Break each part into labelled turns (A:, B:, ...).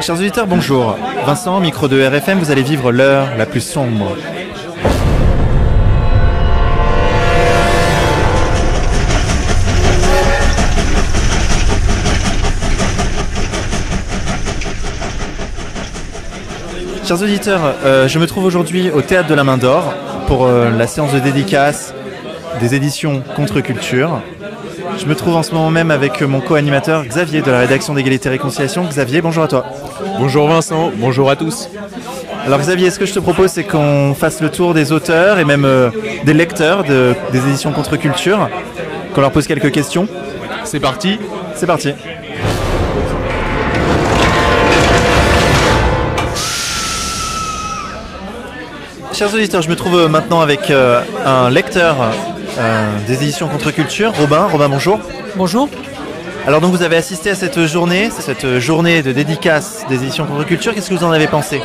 A: Chers auditeurs, bonjour. Vincent, micro de RFM, vous allez vivre l'heure la plus sombre. Chers auditeurs, euh, je me trouve aujourd'hui au Théâtre de la Main d'Or pour euh, la séance de dédicace des éditions Contre-Culture. Je me trouve en ce moment même avec mon co-animateur Xavier de la rédaction d'Égalité et Réconciliation. Xavier, bonjour à toi.
B: Bonjour Vincent, bonjour à tous.
A: Alors Xavier, ce que je te propose, c'est qu'on fasse le tour des auteurs et même euh, des lecteurs de- des éditions Contre-Culture, qu'on leur pose quelques questions.
B: C'est parti.
A: C'est parti. Chers auditeurs, je me trouve euh, maintenant avec euh, un lecteur euh, des éditions Contre-Culture, Robin. Robin, bonjour.
C: Bonjour.
A: Alors donc vous avez assisté à cette journée, cette journée de dédicace des éditions Contre-Culture. Qu'est-ce que vous en avez pensé?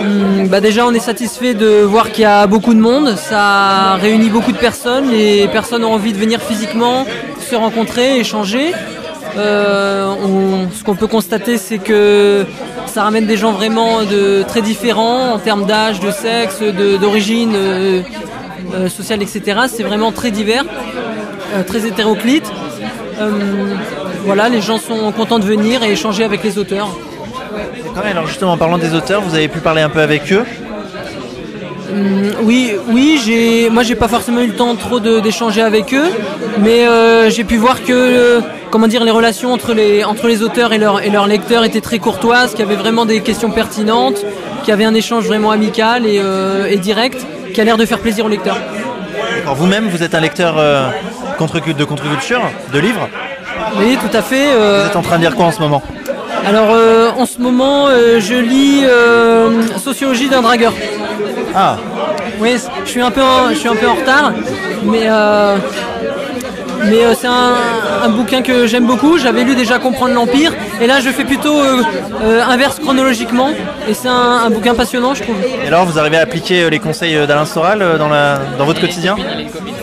C: Hum, bah déjà, on est satisfait de voir qu'il y a beaucoup de monde. Ça réunit beaucoup de personnes. Les personnes ont envie de venir physiquement se rencontrer, échanger. Euh, on- ce qu'on peut constater, c'est que ça ramène des gens vraiment de très différents en termes d'âge, de sexe, de- d'origine euh, euh, sociale, etc. C'est vraiment très divers, euh, très hétéroclite. Euh, voilà, les gens sont contents de venir et échanger avec les auteurs.
A: Alors justement, en parlant des auteurs, vous avez pu parler un peu avec eux.
C: Oui, oui, j'ai, moi j'ai pas forcément eu le temps trop de- d'échanger avec eux, mais euh, j'ai pu voir que, euh, comment dire, les relations entre les entre les auteurs et leurs et leurs lecteurs étaient très courtoises, qu'il y avait vraiment des questions pertinentes, qu'il y avait un échange vraiment amical et, euh, et direct, qui a l'air de faire plaisir aux lecteurs.
A: Alors vous-même, vous êtes un lecteur euh, contre de contre-culture, de livres.
C: Oui, tout à fait. euh,
A: Vous êtes en train de lire quoi en ce moment
C: alors euh, en ce moment, je lis Sociologie d'un dragueur.
A: Ah,
C: Oui, je suis un peu en, je suis un peu en retard, mais mais euh, c'est un, un bouquin que j'aime beaucoup. J'avais lu déjà Comprendre l'Empire, et là je fais plutôt euh, euh, inverse chronologiquement, et c'est un, un bouquin passionnant, je trouve.
A: et alors vous arrivez à appliquer les conseils d'Alain Soral dans, la, dans votre quotidien?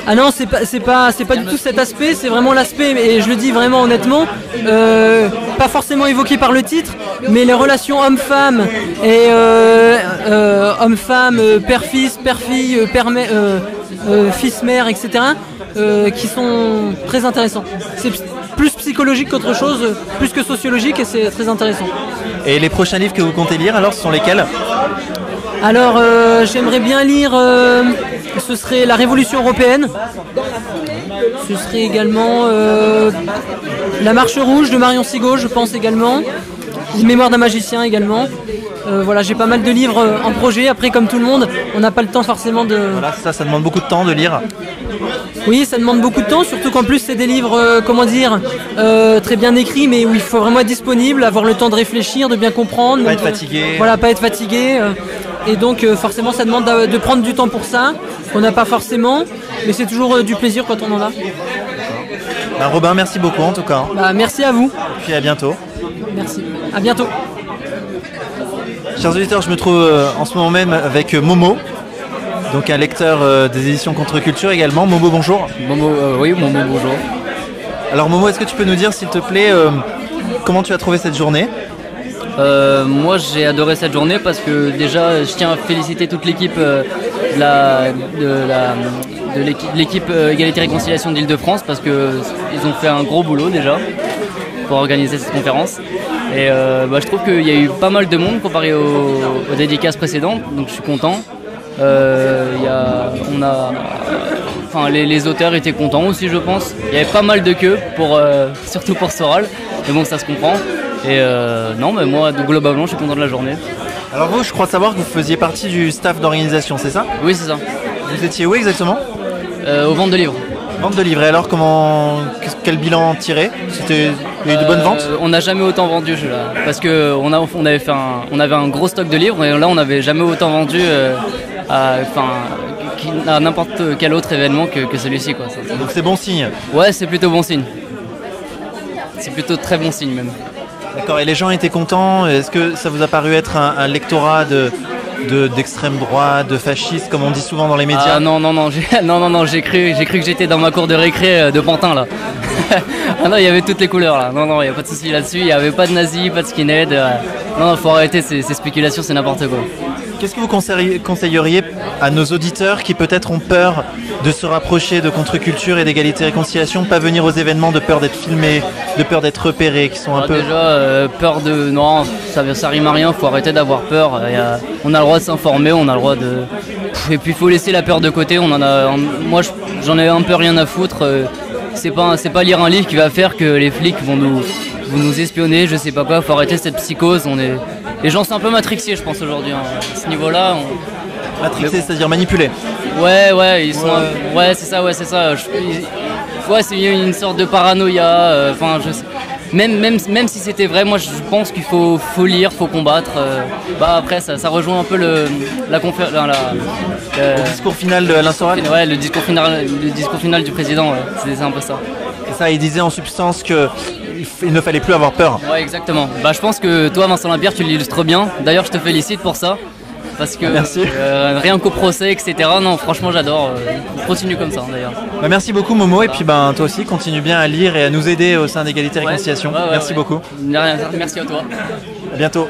C: Ah non, c'est pas, c'est pas, c'est pas du tout cet aspect. C'est vraiment l'aspect, et je le dis vraiment honnêtement, euh, pas forcément évoqué par le titre, mais les relations homme-femme et euh, euh, homme-femme, père-fils, père-fille, père-mère, euh, fils-mère, etc. euh, qui sont très intéressants. C'est plus psychologique qu'autre chose, plus que sociologique, et c'est très intéressant.
A: Et les prochains livres que vous comptez lire, alors, ce sont lesquels?
C: Alors, euh, j'aimerais bien lire. euh, ce serait La Révolution européenne. Ce serait également euh, La Marche rouge de Marion Sigaud, je pense également. Les Mémoires d'un magicien également. Euh, voilà, j'ai pas mal de livres euh, en projet. Après, comme tout le monde, on n'a pas le temps forcément de.
A: Voilà, ça, ça demande beaucoup de temps de lire.
C: Oui, ça demande beaucoup de temps, surtout qu'en plus c'est des livres, euh, comment dire, euh, très bien écrits, mais où il faut vraiment être disponible, avoir le temps de réfléchir, de bien comprendre.
A: Pas
C: Donc,
A: être fatigué.
C: Voilà, pas être fatigué. et donc forcément ça demande de prendre du temps pour ça, qu'on n'a pas forcément, mais c'est toujours du plaisir quand on en a.
A: Ben, Robin, merci beaucoup en tout cas.
C: Bah, merci à vous,
A: Puis à bientôt.
C: merci. À bientôt.
A: Chers auditeurs, je me trouve euh, en ce moment même avec euh, Momo, donc un lecteur euh, des éditions Contre-Culture également. Momo, bonjour.
D: Momo, euh, oui, Momo, bonjour.
A: Alors Momo, est-ce que tu peux nous dire, s'il te plaît, euh, comment tu as trouvé cette journée?
D: Euh, moi, j'ai adoré cette journée parce que déjà, je tiens à féliciter toute l'équipe de la- de la- de l'équipe- Égalité et Réconciliation d'Île-de-France parce qu'ils ont fait un gros boulot déjà pour organiser cette conférence. Et euh, bah, je trouve qu'il y a eu pas mal de monde comparé aux, aux dédicaces précédentes, donc je suis content. Euh, y a- on a, enfin, les, les auteurs étaient contents aussi, je pense. Il y avait pas mal de queues, pour, euh, surtout pour Soral, mais bon, ça se comprend. Et non, mais moi, globalement, je suis content de la journée.
A: Alors vous, je crois savoir que vous faisiez partie du staff d'organisation, c'est ça?
D: Oui, c'est ça.
A: Vous étiez où exactement?
D: Euh, aux ventes de livres.
A: Vente de livres. Et alors, comment, quel bilan tiré C'était il y a eu de bonnes
D: Euh,
A: ventes
D: On n'a jamais autant vendu là, parce que on, a, on avait fait un, on avait un gros stock de livres et là on n'avait jamais autant vendu euh, à, n'importe quel autre événement que, que celui-ci quoi.
A: Donc c'est bon signe.
D: Ouais, c'est plutôt bon signe. C'est plutôt très bon signe même.
A: D'accord. Et les gens étaient contents? Est-ce que ça vous a paru être un, un lectorat de de- d'extrême droite, de fasciste, comme on dit souvent dans les médias
D: Ah non, non, non, j'ai, non, non, non, j'ai cru, j'ai cru que j'étais dans ma cour de récré euh, de Pantin là. ah non, il y avait toutes les couleurs là. Non, non, il n'y a pas de souci là-dessus. Il n'y avait pas de nazis, pas de skinhead. euh. Non, non, faut arrêter ces, ces spéculations, c'est n'importe quoi.
A: Qu'est-ce que vous conseilleriez, à nos auditeurs qui peut-être ont peur de se rapprocher de contre-culture et d'égalité et réconciliation, de pas venir aux événements, de peur d'être filmés, de peur d'être repérés, qui sont un
D: Ah,
A: peu...
D: Déjà, euh, peur de. Non, ça, ça rime à rien, faut arrêter d'avoir peur. Euh, On a le droit de s'informer, on a le droit de. Et puis il faut laisser la peur de côté. On en a. Moi, je- j'en ai un peu rien à foutre. euh, C'est pas, c'est pas lire un livre qui va faire que les flics vont nous, vont nous espionner, je sais pas quoi. Faut arrêter cette psychose. On est... Les gens sont un peu matrixés, je pense, aujourd'hui. hein. À ce niveau-là, on-
A: Matrixés, c'est-à-dire manipulés.
D: Ouais, ouais, ils sont. un- Ouais, c'est ça, ouais, c'est ça. Je- Ouais, c'est une sorte de paranoïa. euh, Enfin, je sais- Même, même, même si c'était vrai, moi je pense qu'il faut, faut lire, faut combattre. euh, Bah après, ça, ça rejoint un peu le, la confé- la- la- le-
A: Discours final de Alain Soral
D: ouais, le discours final, le discours final du président. ouais, c'est c'est un peu ça.
A: C'est ça, il disait en substance que il ne fallait plus avoir peur.
D: Ouais, exactement. Bah, je pense que toi, Vincent Lapierre, tu l'illustres bien. D'ailleurs, je te félicite pour ça. Parce que
A: Merci.
D: euh, rien qu'au procès, etc. Non, franchement, j'adore. euh, Continue comme ça, d'ailleurs.
A: Bah, merci beaucoup Momo, et puis ben, toi aussi, continue bien à lire et à nous aider au sein d'égalité et
D: Ouais.
A: réconciliation.
D: Ouais, ouais,
A: merci
D: ouais.
A: beaucoup.
D: Merci à toi.
A: À bientôt.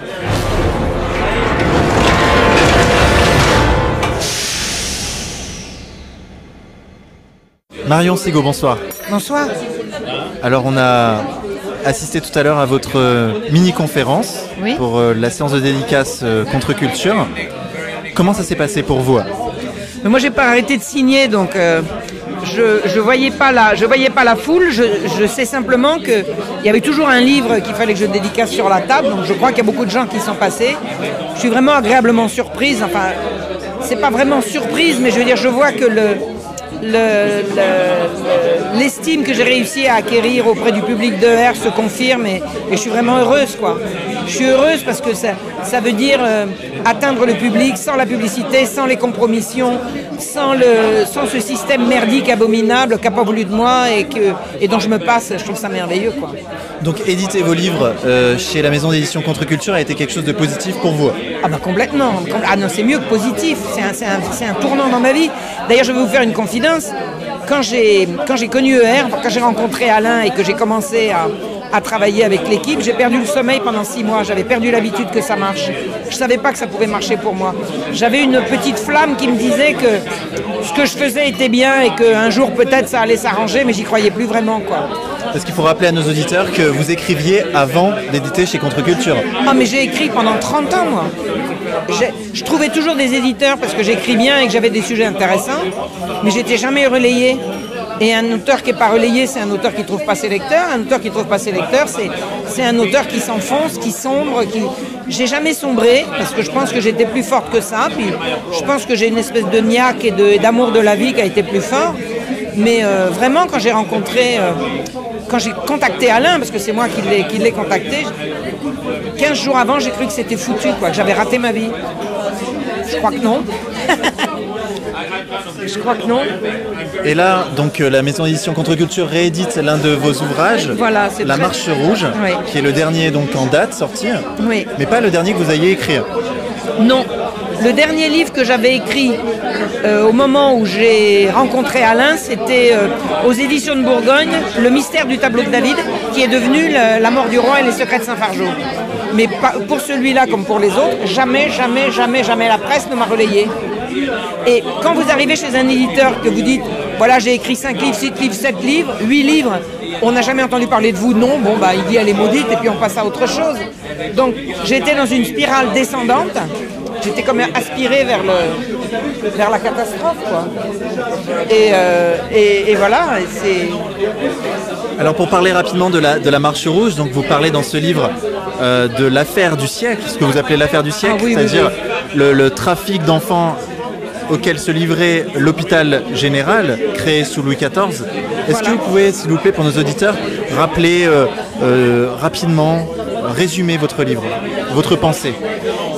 A: Marion Sigaud, bonsoir.
E: Bonsoir.
A: Alors on a assisté tout à l'heure à votre euh, mini-conférence
E: Oui.
A: pour euh, la séance de dédicace euh, contre culture. Comment ça s'est passé pour vous?
E: Mais moi, j'ai pas arrêté de signer, donc euh, je je voyais pas la je voyais pas la foule. Je, je sais simplement que il y avait toujours un livre qu'il fallait que je dédicace sur la table. Donc je crois qu'il y a beaucoup de gens qui sont passés. Je suis vraiment agréablement surprise. Enfin, c'est pas vraiment surprise, mais je veux dire, je vois que le le- le- l'estime que j'ai réussi à acquérir auprès du public de R se confirme et, et je suis vraiment heureuse quoi. Je suis heureuse parce que ça, ça veut dire euh, atteindre le public sans la publicité, sans les compromissions, sans, le, sans ce système merdique abominable qu'a pas voulu de moi et, que, et dont je me passe. Je trouve ça merveilleux quoi.
A: Donc éditer vos livres euh, chez la maison d'édition Contre Culture a été quelque chose de positif pour vous?
E: Ah bah complètement. Com- Ah non, c'est mieux que positif. C'est un, c'est un- c'est un tournant dans ma vie. D'ailleurs, je vais vous faire une confidence. Quand j'ai connu ER, quand j'ai rencontré Alain et que j'ai commencé à, travailler avec l'équipe, j'ai perdu le sommeil pendant six mois. J'avais perdu l'habitude que ça marche. Je savais pas que ça pouvait marcher pour moi. J'avais une petite flamme qui me disait que ce que je faisais était bien et qu'un jour peut-être ça allait s'arranger, mais j'y croyais plus vraiment quoi.
A: Parce qu'il faut rappeler à nos auditeurs que vous écriviez avant d'éditer chez Contre Culture.
E: Ah mais j'ai écrit pendant 30 ans moi. Je trouvais toujours des éditeurs parce que j'écris bien et que j'avais des sujets intéressants, mais j'étais jamais relayé. Et un auteur qui n'est pas relayé, c'est un auteur qui trouve pas ses lecteurs. Un auteur qui trouve pas ses lecteurs, c'est un auteur qui s'enfonce, qui sombre, qui. J'ai jamais sombré parce que je pense que j'étais plus forte que ça. Puis je pense que j'ai une espèce de niaque et d'amour de, la vie qui a été plus fort. Mais euh, vraiment, quand j'ai rencontré, euh, quand j'ai contacté Alain, parce que c'est moi qui l'ai contacté, 15 jours avant, j'ai cru que c'était foutu, quoi, que j'avais raté ma vie. Je crois que non. Je crois que non.
A: Et là, donc euh, la maison d'édition Contre Culture réédite l'un de vos ouvrages,
E: Voilà, c'est
A: La
E: très-
A: Marche Rouge,
E: Oui.
A: qui est le dernier donc en date sorti,
E: Oui.
A: mais pas le dernier que vous ayez écrit.
E: Non. Le dernier livre que j'avais écrit euh, au moment où j'ai rencontré Alain, c'était euh, aux éditions de Bourgogne, Le mystère du tableau de David, qui est devenu La mort du roi et les secrets de Saint-Fargeau. Mais pour celui-là comme pour les autres, jamais, jamais, jamais, jamais la presse ne m'a relayé. Et quand vous arrivez chez un éditeur que vous dites, voilà, j'ai écrit 5 livres, 6 livres, 7 livres, 8 livres, on n'a jamais entendu parler de vous, non, bon, bah, il dit elle est maudite et puis on passe à autre chose. Donc j'étais dans une spirale descendante, j'étais comme aspiré vers, le, vers la catastrophe, quoi. Et, euh, et, et voilà, c'est.
A: Alors pour parler rapidement de la, de la Marche Rouge, donc vous parlez dans ce livre euh, de l'affaire du siècle, ce que vous appelez l'affaire du siècle,
E: Ah oui,
A: c'est-à-dire
E: oui.
A: le, le trafic d'enfants auquel se livrait l'hôpital général créé sous Louis XIV. Est-ce que vous pouvez, s'il vous plaît, pour nos auditeurs, rappeler euh, euh, rapidement, résumer votre livre, votre pensée?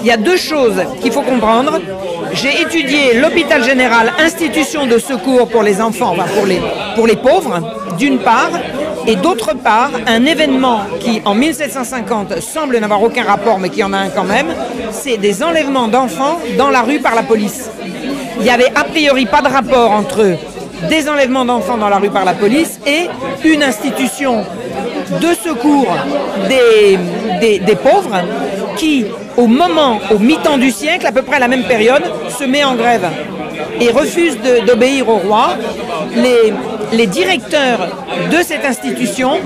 E: Il y a deux choses qu'il faut comprendre. J'ai étudié l'hôpital général, institution de secours pour les enfants, pour les, pauvres, d'une part, et d'autre part un événement qui en 1750 semble n'avoir aucun rapport mais qui en a un quand même, c'est des enlèvements d'enfants dans la rue par la police. Il n'y avait a priori pas de rapport entre des enlèvements d'enfants dans la rue par la police et une institution de secours des pauvres qui, au moment, au mi-temps du siècle, à peu près à la même période, se met en grève et refuse d'obéir au roi. Les directeurs de cette institution,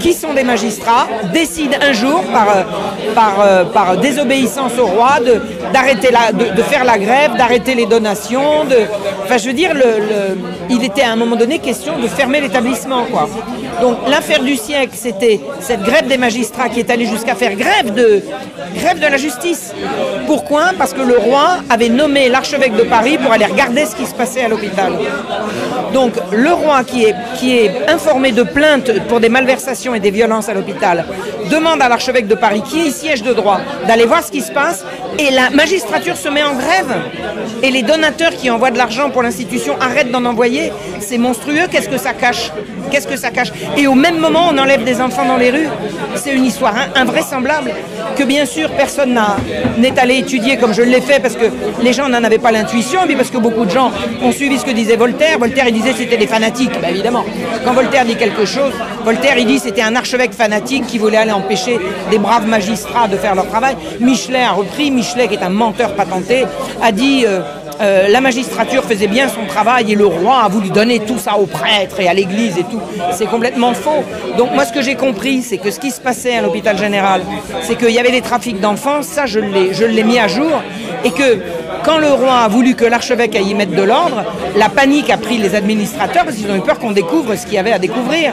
E: qui sont des magistrats, décident un jour, par, euh, euh, désobéissance au roi, de, faire la grève, d'arrêter les donations. De, enfin, je veux dire, il était à un moment donné question de fermer l'établissement. Donc l'affaire du siècle, c'était cette grève des magistrats qui est allée jusqu'à faire grève de la justice. Pourquoi? Parce que le roi avait nommé l'archevêque de Paris pour aller regarder ce qui se passait à l'hôpital. Donc le roi qui est, qui est informé de plaintes pour des malversations et des violences à l'hôpital demande à l'archevêque de Paris, qui est siège de droit, d'aller voir ce qui se passe et la magistrature se met en grève. Et les donateurs qui envoient de l'argent pour l'institution arrêtent d'en envoyer. C'est monstrueux, qu'est-ce que ça cache? Qu'est-ce que ça cache? Et au même moment, on enlève des enfants dans les rues. C'est une histoire in- invraisemblable que bien sûr personne n'est allé étudier comme je l'ai fait parce que les gens n'en avaient pas l'intuition, et puis parce que beaucoup de gens ont suivi ce que disait Voltaire. Voltaire, disait c'était des fanatiques, bah, évidemment. Quand Voltaire dit quelque chose, Voltaire, il dit c'était un archevêque fanatique qui voulait aller empêcher des braves magistrats de faire leur travail. Michelet a repris, Michelet, qui est un menteur patenté, a dit... euh, euh, la magistrature faisait bien son travail et le roi a voulu donner tout ça aux prêtres et à l'église et tout. C'est complètement faux. Donc moi ce que j'ai compris, c'est que ce qui se passait à l'hôpital général, c'est qu'il y avait des trafics d'enfants, ça je l'ai mis à jour, et que quand le roi a voulu que l'archevêque aille y mettre de l'ordre, la panique a pris les administrateurs parce qu'ils ont eu peur qu'on découvre ce qu'il y avait à découvrir.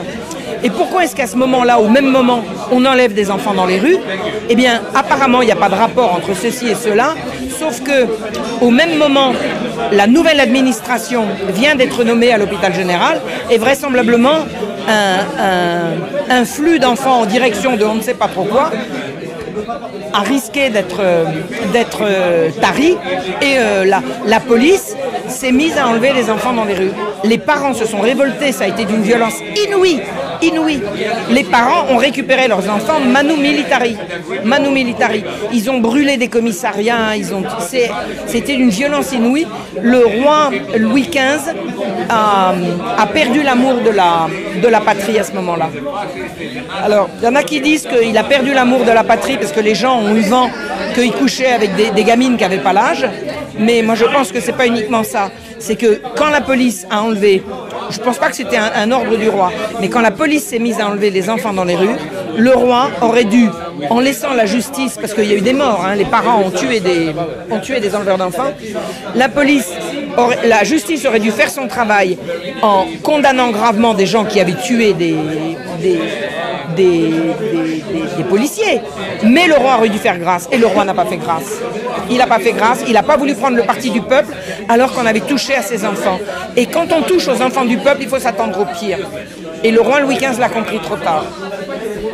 E: Et pourquoi est-ce qu'à ce moment-là, au même moment, on enlève des enfants dans les rues? Eh bien, apparemment, il n'y a pas de rapport entre ceci et cela, sauf que au même moment, la nouvelle administration vient d'être nommée à l'hôpital général et vraisemblablement un, flux d'enfants en direction de on ne sait pas trop quoi a risqué d'être euh, d'être euh, tari. Et euh, la, la police s'est mise à enlever les enfants dans les rues. Les parents se sont révoltés, ça a été d'une violence inouïe, inouïe. Les parents ont récupéré leurs enfants manu militari, manu militari. Ils ont brûlé des commissariats, ils ont c'était d'une violence inouïe. Le roi Louis XV a, perdu l'amour de la patrie à ce moment-là. Alors, il y en a qui disent qu'il a perdu l'amour de la patrie parce que les gens ont eu vent qu'il couchait avec des, gamines qui n'avaient pas l'âge. Mais moi, je pense que c'est pas uniquement ça. C'est que quand la police a enlevé, je pense pas que c'était un, ordre du roi, mais quand la police s'est mise à enlever les enfants dans les rues, le roi aurait dû, en laissant la justice, parce qu'il y a eu des morts, hein, les parents ont tué des, ont enleveurs d'enfants, la police, la justice aurait dû faire son travail en condamnant gravement des gens qui avaient tué des policiers. Mais le roi aurait dû faire grâce, et le roi n'a pas fait grâce. Il n'a pas fait grâce, il n'a pas voulu prendre le parti du peuple, alors qu'on avait touché à ses enfants. Et quand on touche aux enfants du peuple, il faut s'attendre au pire. Et le roi Louis XV l'a compris trop tard.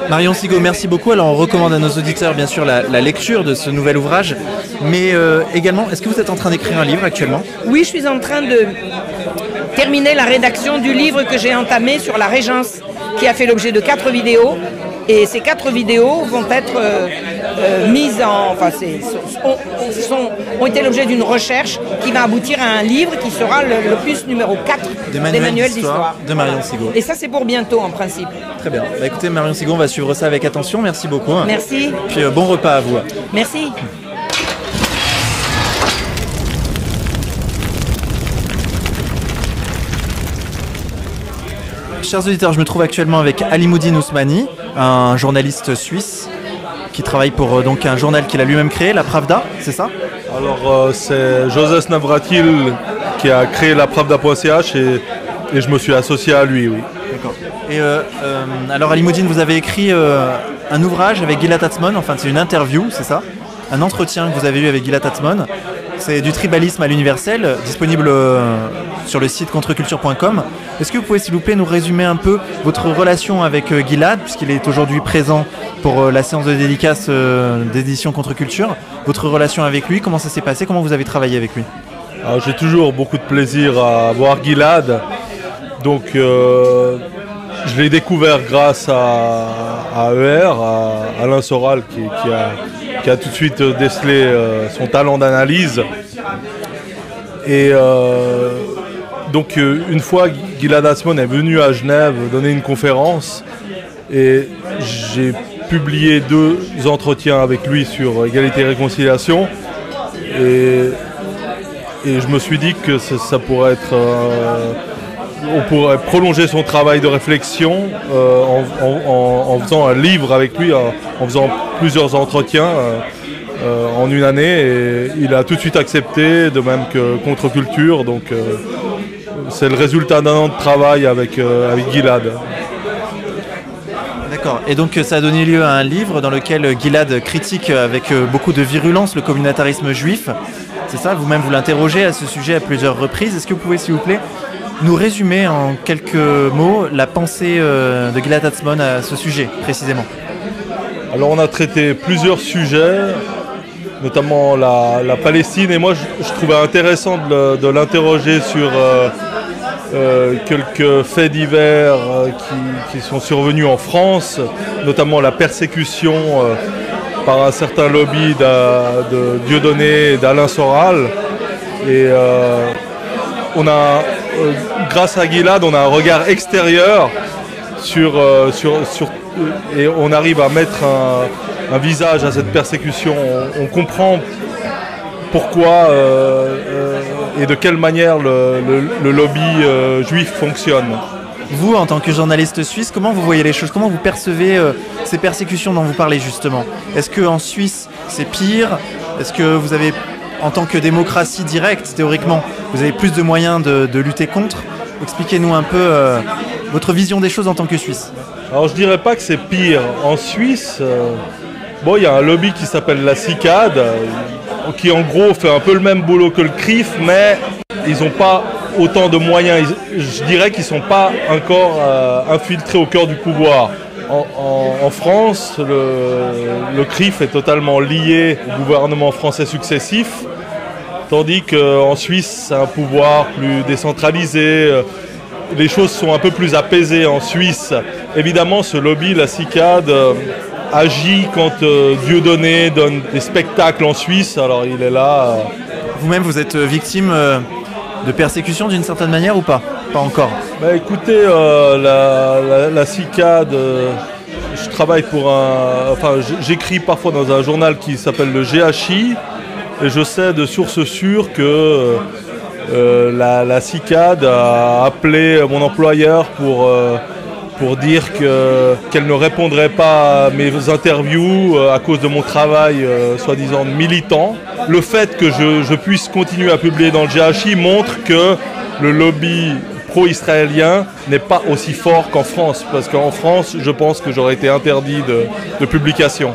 A: Marion Sigaud, merci beaucoup. Alors on recommande à nos auditeurs bien sûr la, la lecture de ce nouvel ouvrage, mais euh, également, est-ce que vous êtes en train d'écrire un livre actuellement?
E: Oui, je suis en train de terminer la rédaction du livre que j'ai entamé sur la Régence, qui a fait l'objet de quatre vidéos. Et ces quatre vidéos vont être euh, euh, mises en. Enfin, c'est- sont, sont- ont été l'objet d'une recherche qui va aboutir à un livre qui sera le, plus numéro 4
A: Des manuels d'histoire de Marion Sigaud.
E: Et ça, c'est pour bientôt en principe.
A: Très bien. Bah, écoutez, Marion Sigaud, on va suivre ça avec attention. Merci beaucoup.
E: Merci.
A: Puis euh, bon repas à vous.
E: Merci.
A: Chers auditeurs, je me trouve actuellement avec Alimoudine Ousmani, un journaliste suisse qui travaille pour euh, donc un journal qu'il a lui-même créé, la Pravda, c'est ça?
F: Alors, euh, c'est Joseph Navratil qui a créé la Pravda.ch et, et je me suis associé à lui, oui.
A: D'accord. Et euh, euh, alors Alimoudine, vous avez écrit un ouvrage avec Gila Tatsmon, enfin c'est une interview, c'est ça? Un entretien que vous avez eu avec Gila Tatsmon. C'est du tribalisme à l'universel, euh, disponible euh, sur le site contreculture.com. Est-ce que vous pouvez s'il vous plaît nous résumer un peu votre relation avec euh, Gilad, puisqu'il est aujourd'hui présent pour la séance de dédicace d'édition Contre-Culture Votre relation avec lui, comment ça s'est passé? Comment vous avez travaillé avec lui?
F: Alors, J'ai toujours beaucoup de plaisir à voir Gilad. Donc, je l'ai découvert grâce à, ER, à Alain Soral, qui, a, tout de suite décelé euh, son talent d'analyse. Et euh, donc une fois, Gilad Asmon est venu à Genève donner une conférence et j'ai publié deux entretiens avec lui sur égalité et réconciliation. Et je me suis dit que ça, pourrait être on pourrait prolonger son travail de réflexion euh, en, faisant un livre avec lui, en, faisant plusieurs entretiens euh, euh, en une année. Et il a tout de suite accepté, de même que Contre-Culture. Donc c'est le résultat d'un an de travail avec, avec Gilad.
A: D'accord. Et donc ça a donné lieu à un livre dans lequel Gilad critique avec beaucoup de virulence le communautarisme juif. C'est ça, vous-même vous l'interrogez à ce sujet à plusieurs reprises. Est-ce que vous pouvez s'il vous plaît nous résumer en quelques mots la pensée euh, de Gilad Atzmon à ce sujet précisément
F: Alors on a traité plusieurs sujets, notamment la, Palestine, et moi je, trouvais intéressant de, l'interroger sur euh, euh, quelques faits divers qui, sont survenus en France, notamment la persécution par un certain lobby de, Dieudonné et d'Alain Soral. Et on a grâce à Gilad, on a un regard extérieur euh, sur, et on arrive à mettre un, visage à cette persécution. On, comprend pourquoi euh, et de quelle manière le, lobby juif fonctionne.
A: Vous, en tant que journaliste suisse, comment vous voyez les choses? Comment vous percevez ces persécutions dont vous parlez justement? Est-ce qu'en Suisse, c'est pire? Est-ce que vous avez en tant que démocratie directe, théoriquement, vous avez plus de moyens de, lutter contre. Expliquez-nous un peu euh, votre vision des choses en tant que Suisse.
F: Alors je dirais pas que c'est pire. En Suisse, euh, il y a un lobby qui s'appelle la CICAD, euh, qui en gros fait un peu le même boulot que le CRIF, mais ils n'ont pas autant de moyens. je dirais qu'ils ne sont pas encore infiltrés au cœur du pouvoir. En, France, le, CRIF est totalement lié au gouvernement français successif, tandis qu'en Suisse, c'est un pouvoir plus décentralisé. Euh, les choses sont un peu plus apaisées en Suisse. Évidemment, ce lobby, la CICAD, euh, agit quand euh, Dieudonné donne des spectacles en Suisse, alors il est là.
A: Vous-même, vous êtes victime de persécution d'une certaine manière ou pas? Pas encore
F: bah, Écoutez, euh, la, CICAD, euh, je travaille pour un. Enfin, j'écris parfois dans un journal qui s'appelle le GHI et je sais de sources sûres que euh, la, la, CICAD a appelé mon employeur pour pour dire qu'elle ne répondrait pas à mes interviews euh, à cause de mon travail euh, soi-disant militant. Le fait que je, puisse continuer à publier dans le GHI montre que le lobby pro-israélien n'est pas aussi fort qu'en France, parce qu'en France, je pense que j'aurais été interdit de, publication.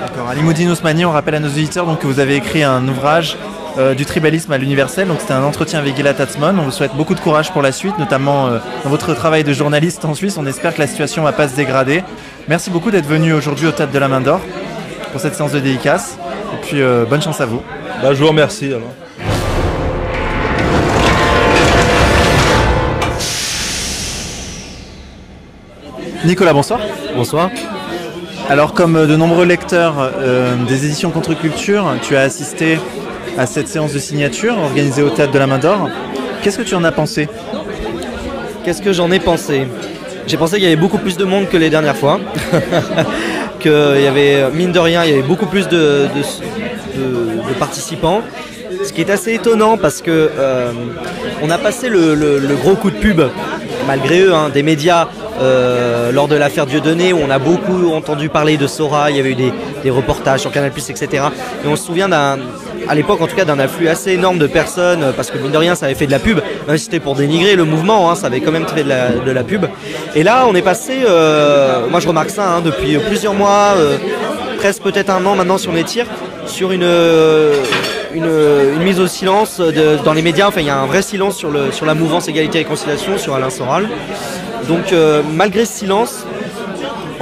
A: D'accord. Alimoudine Ousmani, on rappelle à nos auditeurs donc, que vous avez écrit un ouvrage euh, du tribalisme à l'universel. Donc c'était un entretien avec Gila Tatsman. On vous souhaite beaucoup de courage pour la suite, notamment euh, dans votre travail de journaliste en Suisse. On espère que la situation ne va pas se dégrader. Merci beaucoup d'être venu aujourd'hui au Théâtre de la Main d'Or pour cette séance de dédicace. Et puis euh, bonne chance à vous.
F: Bah, je vous remercie. Alors.
A: Nicolas, bonsoir.
G: Bonsoir.
A: Alors comme de nombreux lecteurs des éditions Contre-Culture, tu as assisté à cette séance de signature organisée au Théâtre de la Main d'Or. Qu'est-ce que tu en as pensé?
G: Qu'est-ce que j'en ai pensé? J'ai pensé qu'il y avait beaucoup plus de monde que les dernières fois. qu'il y avait, mine de rien, il y avait beaucoup plus de, participants. Ce qui est assez étonnant parce que euh, on a passé le, gros coup de pub, malgré eux, hein, des médias euh, lors de l'affaire Dieudonné où on a beaucoup entendu parler de Sora, il y avait eu des, reportages sur Canal+, etc. Et on se souvient d'un à l'époque en tout cas d'un afflux assez énorme de personnes parce que mine de rien ça avait fait de la pub. Même si c'était pour dénigrer le mouvement hein, ça avait quand même fait de la, pub. Et là on est passé euh, moi je remarque ça hein, depuis plusieurs mois euh, presque peut-être un an maintenant si on étire sur une, euh, une, mise au silence dans les médias. Enfin il y a un vrai silence sur, le, sur la mouvance égalité et réconciliation sur Alain Soral. Donc malgré ce silence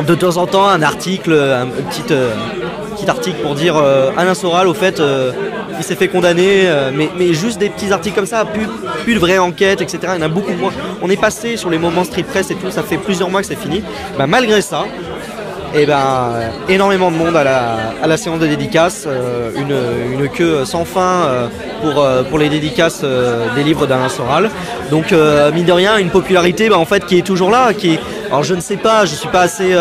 G: de temps en temps un article un petit article pour dire Alain Soral au fait il s'est fait condamner, euh, mais, juste des petits articles comme ça, plus, de vraies enquêtes, etc. Il y en a beaucoup moins. On est passé sur les moments street press et tout, ça fait plusieurs mois que c'est fini. Bah, malgré ça, et ben, euh, énormément de monde à la, séance de dédicace, euh, une, queue sans fin euh, pour, les dédicaces des livres d'Alain Soral. Donc mine de rien, une popularité bah, en fait qui est toujours là. Qui est, alors je ne sais pas, je suis pas assez,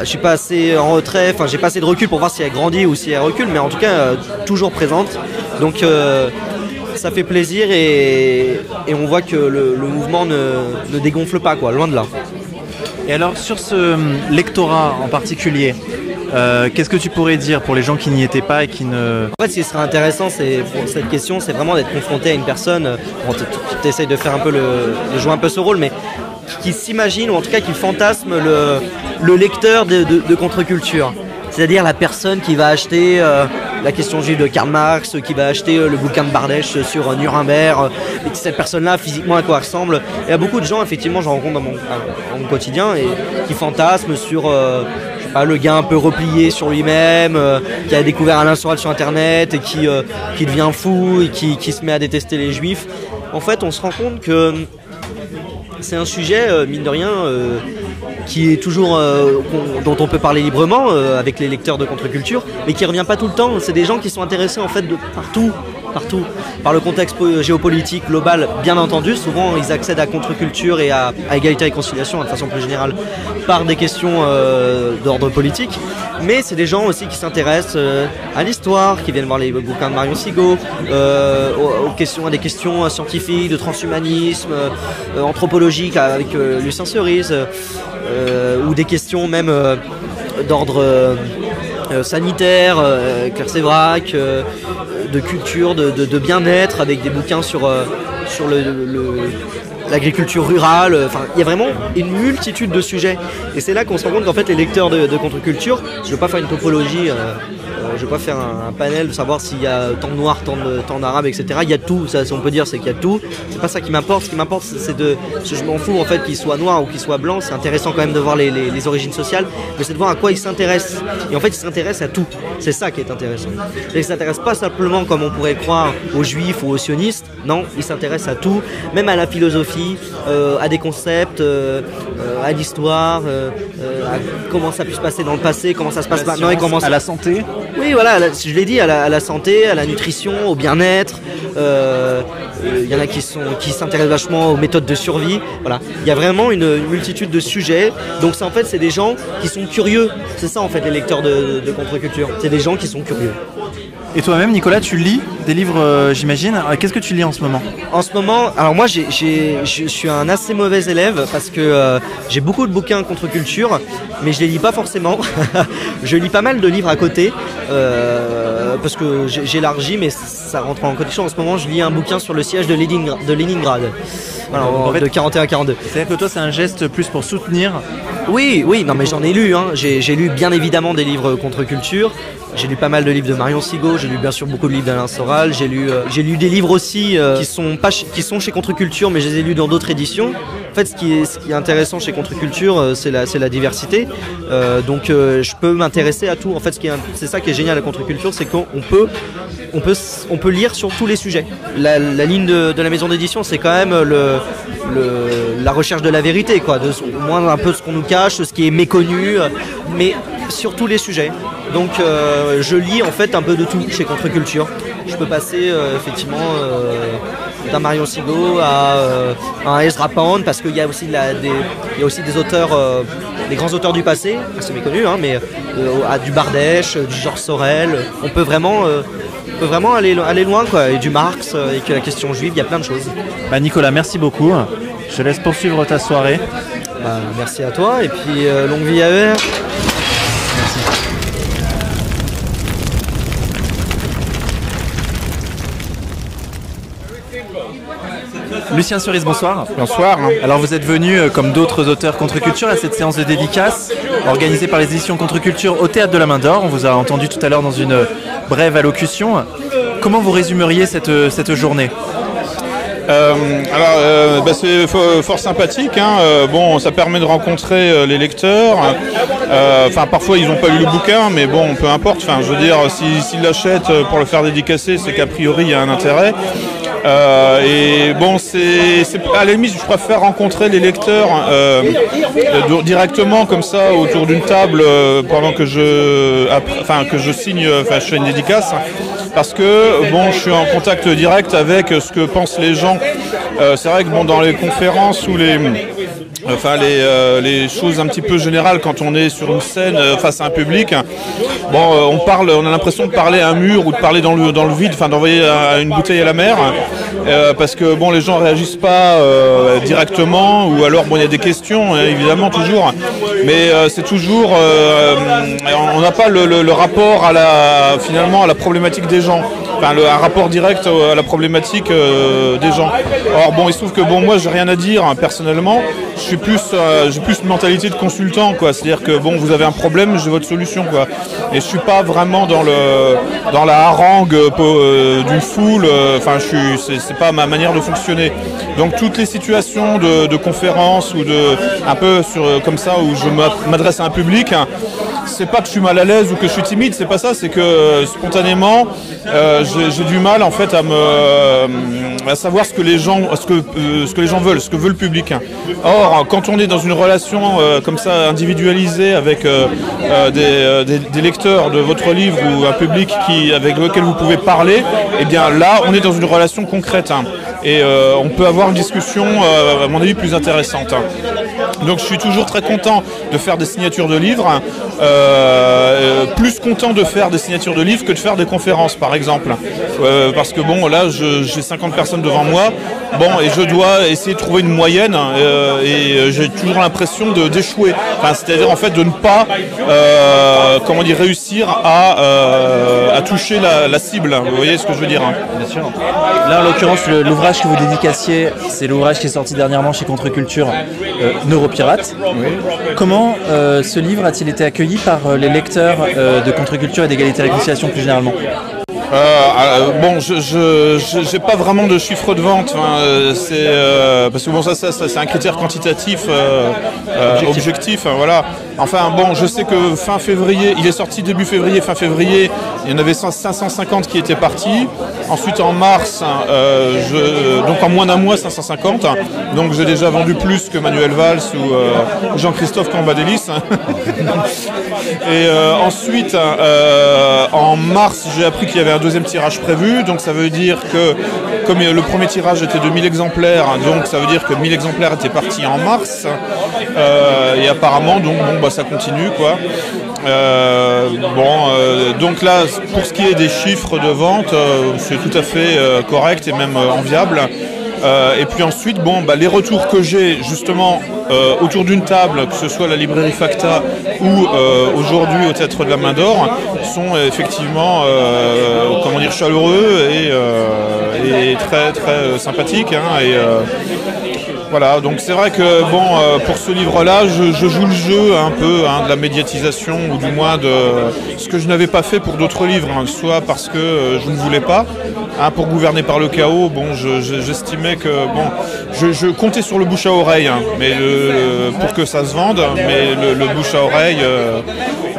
G: je suis pas assez en retrait, enfin j'ai pas assez de recul pour voir si elle grandit ou si elle recule, mais en tout cas euh, toujours présente. Donc euh, ça fait plaisir et, et on voit que le, le mouvement ne, ne dégonfle pas, quoi, loin de là.
A: Et alors sur ce lectorat en particulier, euh, qu'est-ce que tu pourrais dire pour les gens qui n'y étaient pas et qui ne...
G: En fait, ce qui serait intéressant, c'est pour cette question, c'est vraiment d'être confronté à une personne. euh, Bon, tu essayes de faire un peu le, de jouer un peu ce rôle, mais qui, s'imagine ou en tout cas qui fantasme le, le lecteur de, contre-culture. C'est-à-dire la personne qui va acheter euh, la question juive de Karl Marx, qui va acheter euh, le bouquin de Bardèche sur euh, Nuremberg, et cette personne-là, physiquement, à quoi elle ressemble. Il y a beaucoup de gens, effectivement, j'en rencontre dans mon, quotidien, et qui fantasment sur le gars un peu replié sur lui-même, qui a découvert Alain Soral sur Internet, et qui, devient fou, et qui se met à détester les juifs. En fait, on se rend compte que c'est un sujet, euh, mine de rien, euh, qui est toujours euh, dont on peut parler librement avec les lecteurs de contre-culture, mais qui revient pas tout le temps. C'est des gens qui sont intéressés en fait de partout, partout, par le contexte po- géopolitique global, bien entendu. Souvent, ils accèdent à contre-culture et à, égalité et réconciliation, de façon plus générale, par des questions euh, d'ordre politique. Mais c'est des gens aussi qui s'intéressent euh, à l'histoire, qui viennent voir les bouquins de Marion Sigaud, euh, aux, questions, à des questions euh, scientifiques, de transhumanisme, anthropologique avec Lucien Cerise, ou des questions même d'ordre sanitaire, euh, Claire Sévrac, euh, de culture, de, bien-être, avec des bouquins sur, euh, l'agriculture rurale. Enfin, il y a vraiment une multitude de sujets. Et c'est là qu'on se rend compte qu'en fait, les lecteurs de, contre-culture, je ne veux pas faire une topologie. euh, euh, je veux pas faire un, un panel de savoir s'il y a tant de noirs, tant de- tant d'arabes, etc. Il y a tout, ça, si on peut dire, c'est qu'il y a tout. C'est pas ça qui m'importe. Ce qui m'importe, c'est de. Je m'en fous en fait qu'il soit noir ou qu'il soit blanc. C'est intéressant quand même de voir les, les- les origines sociales, mais c'est de voir à quoi il s'intéresse. Et en fait, il s'intéresse à tout. C'est ça qui est intéressant. Et il s'intéresse pas simplement, comme on pourrait croire, aux juifs ou aux sionistes. Non, il s'intéresse à tout, même à la philosophie, euh, à des concepts, euh, euh, à l'histoire, à comment ça peut se passer dans le passé, comment ça se passe maintenant et comment ça
A: à la santé
G: oui, voilà, je l'ai dit, à la, santé, à la nutrition, au bien-être. euh, euh, Il y en a qui qui s'intéressent vachement aux méthodes de survie. Voilà, il y a vraiment une, multitude de sujets. Donc, en fait, c'est des gens qui sont curieux. C'est ça, en fait, les lecteurs de contre-culture. C'est des gens qui sont curieux.
A: Et toi-même, Nicolas, tu lis des livres, euh, j'imagine. Euh, Qu'est-ce que tu lis en ce moment?
G: En ce moment, alors moi j'ai- j'ai- je suis un assez mauvais élève parce que euh, j'ai beaucoup de bouquins contre culture, mais je les lis pas forcément. je lis pas mal de livres à côté euh, parce que j'élargis, mais ça rentre en condition. En ce moment, je lis un bouquin sur le siège de, Leningra- de Leningrad, En
A: fait-
G: de 41 à 42.
A: C'est-à-dire que toi, c'est un geste plus pour soutenir.
G: Oui, oui, non mais j'en ai lu. Hein. J'ai lu bien évidemment des livres contre culture. J'ai lu pas mal de livres de Marion Sigaud. J'ai lu bien sûr beaucoup de livres d'Alain Soral. J'ai lu, euh, lu des livres aussi euh, qui sont pas qui sont chez Contre-Culture, mais je les ai lus dans d'autres éditions. En fait, ce qui est, ce qui est intéressant chez Contre-Culture, euh, c'est la, la diversité. Donc, je peux m'intéresser à tout. En fait, ce c'est ça qui est génial à Contre-Culture, c'est qu'on on peut, on peut, on peut lire sur tous les sujets. La, ligne de, de la maison d'édition, c'est quand même le, le- la recherche de la vérité, quoi. De, au moins un peu ce qu'on nous cache, ce qui est méconnu, euh, mais sur tous les sujets. Donc, euh, je lis en fait un peu de tout chez Contre-Culture. Je peux passer euh, effectivement d'un Marion Sigaud à, un Ezra Pound parce qu'il y a aussi des, il y a aussi des auteurs, des grands auteurs du passé, assez méconnus, hein, mais à du Bardèche, du Georges Sorel. On peut vraiment, peut vraiment aller, aller loin, quoi. Et du Marx, et que la question juive, il y a plein de choses.
A: Bah, Nicolas, merci beaucoup. Je laisse poursuivre ta soirée.
G: Bah, merci à toi et puis euh, longue vie à eux.
A: Lucien Cerise, bonsoir.
B: Bonsoir.
A: Alors vous êtes venu, euh, comme d'autres auteurs contre-culture, à cette séance de dédicace organisée par les éditions contre-culture au Théâtre de la Main d'Or. On vous a entendu tout à l'heure dans une euh, brève allocution. Comment vous résumeriez cette, cette journée?
H: Euh, alors, euh, bah, c'est fo- fort sympathique. hein. Euh, bon, ça permet de rencontrer euh, les lecteurs. Euh, Enfin, parfois ils n'ont pas lu le bouquin, mais bon, peu importe. Enfin, je veux dire, si- s'ils l'achètent pour le faire dédicacer, c'est qu'a priori il y a un intérêt. Euh, et bon, c'est à la je préfère rencontrer les lecteurs euh, directement comme ça autour d'une table euh, pendant que je, enfin que je signe, euh, enfin je fais une dédicace, parce que bon, je suis en contact direct avec ce que pensent les gens. Euh, c'est vrai que bon, dans les conférences ou les Enfin, les, euh, les choses un petit peu générales quand on est sur une scène euh, face à un public. Bon, euh, on parle, on a l'impression de parler à un mur ou de parler dans le, vide, enfin d'envoyer une bouteille à la mer, parce que bon, les gens réagissent pas directement, ou alors bon, il y a des questions hein, évidemment toujours, mais c'est toujours, on n'a pas le, rapport à la, finalement, à la problématique des gens. Enfin, un rapport direct à la problématique des gens. Or bon, il se trouve que bon, moi, j'ai rien à dire hein, personnellement. Plus, euh, j'ai plus une mentalité de consultant, quoi. C'est-à-dire que bon, vous avez un problème, j'ai votre solution, quoi. Et je suis pas vraiment dans le, dans la harangue euh, euh, d'une foule. euh, Enfin, je suis, c'est, pas ma manière de fonctionner. Donc toutes les situations de, de conférences ou de, un peu sur, comme ça, où je m'a- m'adresse à un public. Hein, c'est pas que je suis mal à l'aise ou que je suis timide, c'est pas ça, c'est que euh, spontanément, euh, j'ai du mal en fait à me euh, savoir ce que les gens, ce que ce que les gens veulent, ce que veut le public. Or, quand on est dans une relation comme ça individualisée avec des, lecteurs de votre livre ou un public qui avec lequel vous pouvez parler, eh bien là, on est dans une relation concrète hein. et on peut avoir une discussion, à mon avis, plus intéressante. Donc je suis toujours très content de faire des signatures de livres, euh, plus content de faire des signatures de livres que de faire des conférences par exemple. Euh, parce que bon là j'ai 50 personnes devant moi, bon et je dois essayer de trouver une moyenne euh, et j'ai toujours l'impression d'échouer. C'est-à-dire en fait de ne pas comment dire réussir à, toucher la, la cible. Vous voyez ce que je veux dire hein
A: Bien sûr. Là, en l'occurrence, l'ouvrage que vous dédicaciez, c'est l'ouvrage qui est sorti dernièrement chez Contre-Culture, Neuropirate. Comment euh, ce livre a-t-il été accueilli par euh, les lecteurs euh, de Contre-Culture et d'égalité et réconciliation plus généralement?
H: Euh, bon, je j'ai pas vraiment de chiffre de vente. hein, c'est euh, parce que bon ça, ça, ça, c'est un critère quantitatif euh, objectif. hein, voilà. Enfin bon, je sais que fin février, il est sorti début février, fin février, il y en avait 100 550 qui étaient partis. Ensuite en mars, hein, euh, donc en moins d'un mois 550. hein. donc j'ai déjà vendu plus que Manuel Valls ou euh, Jean-Christophe Cambadélis. hein. Et euh, ensuite, euh, en mars, j'ai appris qu'il y avait un deuxième tirage prévu. Donc ça veut dire que, comme le premier tirage était de 1000 exemplaires, donc ça veut dire que 1000 exemplaires étaient partis en mars. Et apparemment, donc bon, bah, ça continue quoi. Euh, bon, euh, donc là, pour ce qui est des chiffres de vente, euh, c'est tout à fait correct et même enviable. Et puis ensuite, bon, bah, les retours que j'ai justement autour d'une table, que ce soit la librairie Facta ou aujourd'hui au Théâtre de la Main d'Or, sont effectivement, comment dire, chaleureux et, très très sympathiques. hein, et, voilà, donc c'est vrai que bon, euh, pour ce livre-là, je, joue le jeu un peu hein, de la médiatisation ou du moins de ce que je n'avais pas fait pour d'autres livres, hein, soit parce que euh, je ne voulais pas. Hein, pour gouverner par le chaos, bon, je- je- j'estimais que bon, je, comptais sur le bouche à oreille, hein, mais le- pour que ça se vende, mais le, bouche à oreille euh,